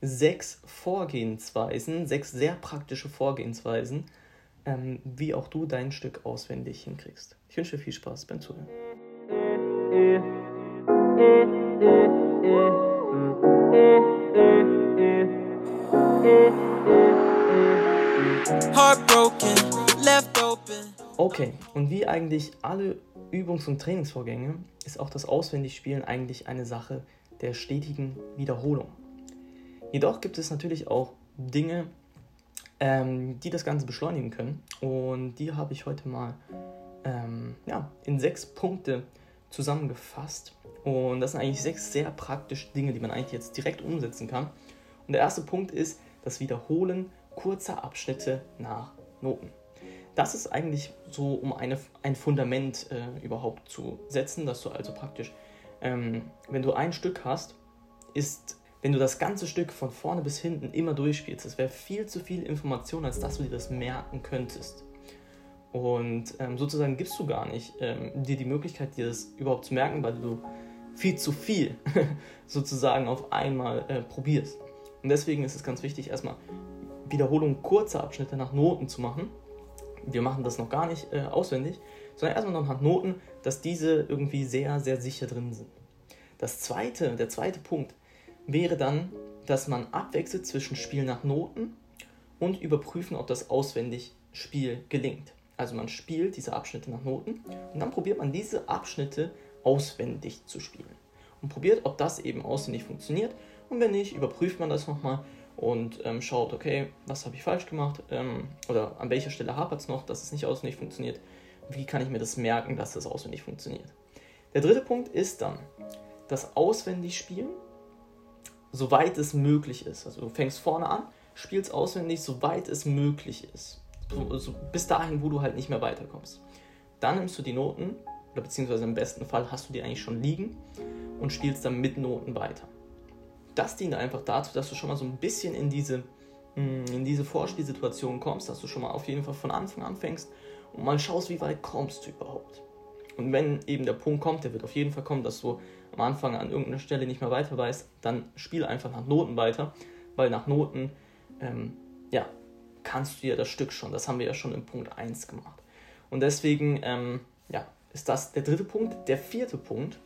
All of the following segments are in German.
sechs Vorgehensweisen, sechs sehr praktische Vorgehensweisen, ähm, wie auch du dein Stück auswendig hinkriegst. Ich wünsche dir viel Spaß beim Zuhören. Okay, und wie eigentlich alle Übungs- und Trainingsvorgänge ist auch das Auswendigspielen eigentlich eine Sache der stetigen Wiederholung. Jedoch gibt es natürlich auch Dinge, ähm, die das Ganze beschleunigen können und die habe ich heute mal ähm, ja, in sechs Punkte zusammengefasst und das sind eigentlich sechs sehr praktische Dinge, die man eigentlich jetzt direkt umsetzen kann. Und der erste Punkt ist das Wiederholen kurzer Abschnitte nach Noten. Das ist eigentlich so, um eine, ein Fundament äh, überhaupt zu setzen, dass du also praktisch, ähm, wenn du ein Stück hast, ist, wenn du das ganze Stück von vorne bis hinten immer durchspielst, das wäre viel zu viel Information, als dass du dir das merken könntest. Und ähm, sozusagen gibst du gar nicht ähm, dir die Möglichkeit, dir das überhaupt zu merken, weil du viel zu viel sozusagen auf einmal äh, probierst. Und deswegen ist es ganz wichtig, erstmal Wiederholungen kurzer Abschnitte nach Noten zu machen. Wir machen das noch gar nicht äh, auswendig, sondern erstmal noch nach Noten, dass diese irgendwie sehr, sehr sicher drin sind. Das zweite, der zweite Punkt wäre dann, dass man abwechselt zwischen Spiel nach Noten und überprüfen, ob das auswendig Spiel gelingt. Also man spielt diese Abschnitte nach Noten und dann probiert man diese Abschnitte auswendig zu spielen. Und probiert, ob das eben auswendig funktioniert. Und wenn nicht, überprüft man das nochmal und ähm, schaut, okay, was habe ich falsch gemacht ähm, oder an welcher Stelle hapert es noch, dass es nicht auswendig funktioniert. Wie kann ich mir das merken, dass das auswendig funktioniert? Der dritte Punkt ist dann das Auswendigspielen, soweit es möglich ist. Also du fängst vorne an, spielst auswendig, soweit es möglich ist. So, bis dahin, wo du halt nicht mehr weiterkommst. Dann nimmst du die Noten, oder beziehungsweise im besten Fall hast du die eigentlich schon liegen und spielst dann mit Noten weiter. Das dient einfach dazu, dass du schon mal so ein bisschen in diese, mm, in diese Vorspielsituation kommst, dass du schon mal auf jeden Fall von Anfang an fängst und mal schaust, wie weit kommst du überhaupt. Und wenn eben der Punkt kommt, der wird auf jeden Fall kommen, dass du am Anfang an irgendeiner Stelle nicht mehr weiter weißt, dann spiel einfach nach Noten weiter, weil nach Noten, ähm, ja, kannst du ja das Stück schon. Das haben wir ja schon im Punkt 1 gemacht. Und deswegen, ähm, ja, ist das der dritte Punkt. Der vierte Punkt,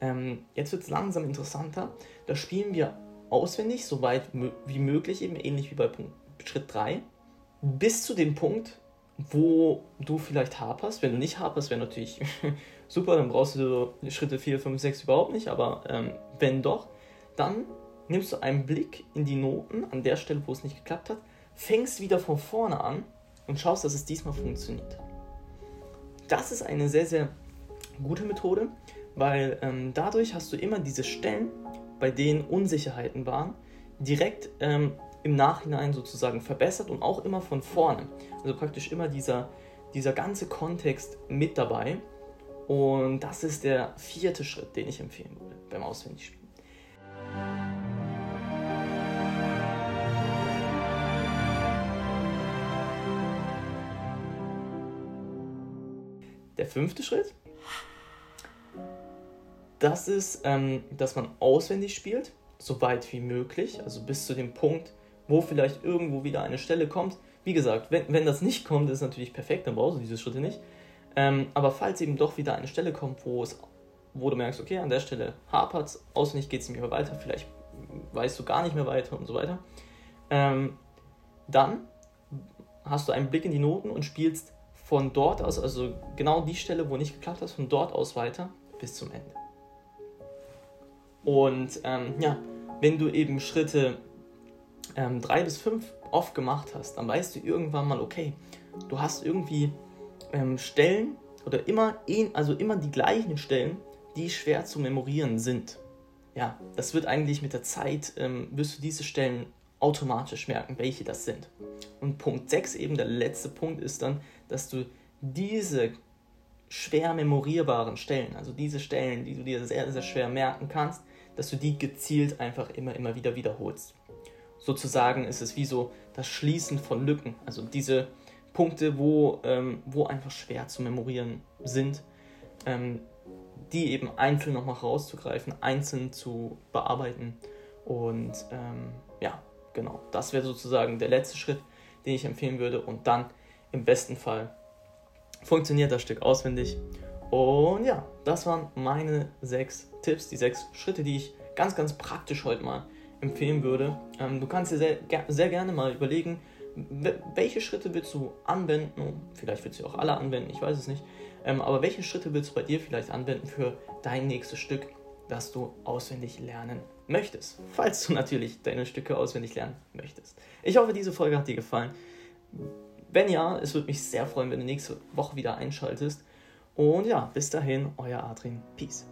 ähm, jetzt wird es langsam interessanter. Da spielen wir auswendig, so weit wie möglich, eben ähnlich wie bei Punkt, Schritt 3, bis zu dem Punkt, wo du vielleicht haperst. Wenn du nicht haperst, wäre natürlich super, dann brauchst du Schritte 4, 5, 6 überhaupt nicht, aber ähm, wenn doch, dann nimmst du einen Blick in die Noten an der Stelle, wo es nicht geklappt hat, fängst wieder von vorne an und schaust, dass es diesmal funktioniert. Das ist eine sehr, sehr gute Methode, weil ähm, dadurch hast du immer diese Stellen, bei denen Unsicherheiten waren, direkt ähm, im Nachhinein sozusagen verbessert und auch immer von vorne. Also praktisch immer dieser, dieser ganze Kontext mit dabei. Und das ist der vierte Schritt, den ich empfehlen würde beim Auswendigspielen. Der fünfte Schritt, das ist, ähm, dass man auswendig spielt, so weit wie möglich, also bis zu dem Punkt, wo vielleicht irgendwo wieder eine Stelle kommt. Wie gesagt, wenn, wenn das nicht kommt, ist natürlich perfekt, dann brauchst du diese Schritte nicht. Ähm, aber falls eben doch wieder eine Stelle kommt, wo, es, wo du merkst, okay, an der Stelle hapert es, auswendig geht es nicht mehr weiter, vielleicht weißt du gar nicht mehr weiter und so weiter, ähm, dann hast du einen Blick in die Noten und spielst von dort aus, also genau die Stelle, wo nicht geklappt hat, von dort aus weiter bis zum Ende. Und ähm, ja, wenn du eben Schritte ähm, drei bis fünf oft gemacht hast, dann weißt du irgendwann mal, okay, du hast irgendwie ähm, Stellen oder immer, also immer die gleichen Stellen, die schwer zu memorieren sind. Ja, das wird eigentlich mit der Zeit, ähm, wirst du diese Stellen automatisch merken, welche das sind. Und Punkt 6, eben der letzte Punkt, ist dann, dass du diese schwer memorierbaren Stellen, also diese Stellen, die du dir sehr, sehr schwer merken kannst, dass du die gezielt einfach immer, immer wieder wiederholst. Sozusagen ist es wie so das Schließen von Lücken, also diese Punkte, wo, ähm, wo einfach schwer zu memorieren sind, ähm, die eben einzeln nochmal rauszugreifen, einzeln zu bearbeiten. Und ähm, ja, genau, das wäre sozusagen der letzte Schritt, den ich empfehlen würde. Und dann im besten Fall funktioniert das Stück auswendig. Und ja, das waren meine sechs Tipps, die sechs Schritte, die ich ganz, ganz praktisch heute mal empfehlen würde. Ähm, du kannst dir sehr, sehr gerne mal überlegen, welche Schritte willst du anwenden? Vielleicht willst du auch alle anwenden, ich weiß es nicht. Ähm, aber welche Schritte willst du bei dir vielleicht anwenden für dein nächstes Stück, das du auswendig lernen möchtest? Falls du natürlich deine Stücke auswendig lernen möchtest. Ich hoffe, diese Folge hat dir gefallen. Wenn ja, es würde mich sehr freuen, wenn du nächste Woche wieder einschaltest. Und ja, bis dahin, euer Adrian. Peace.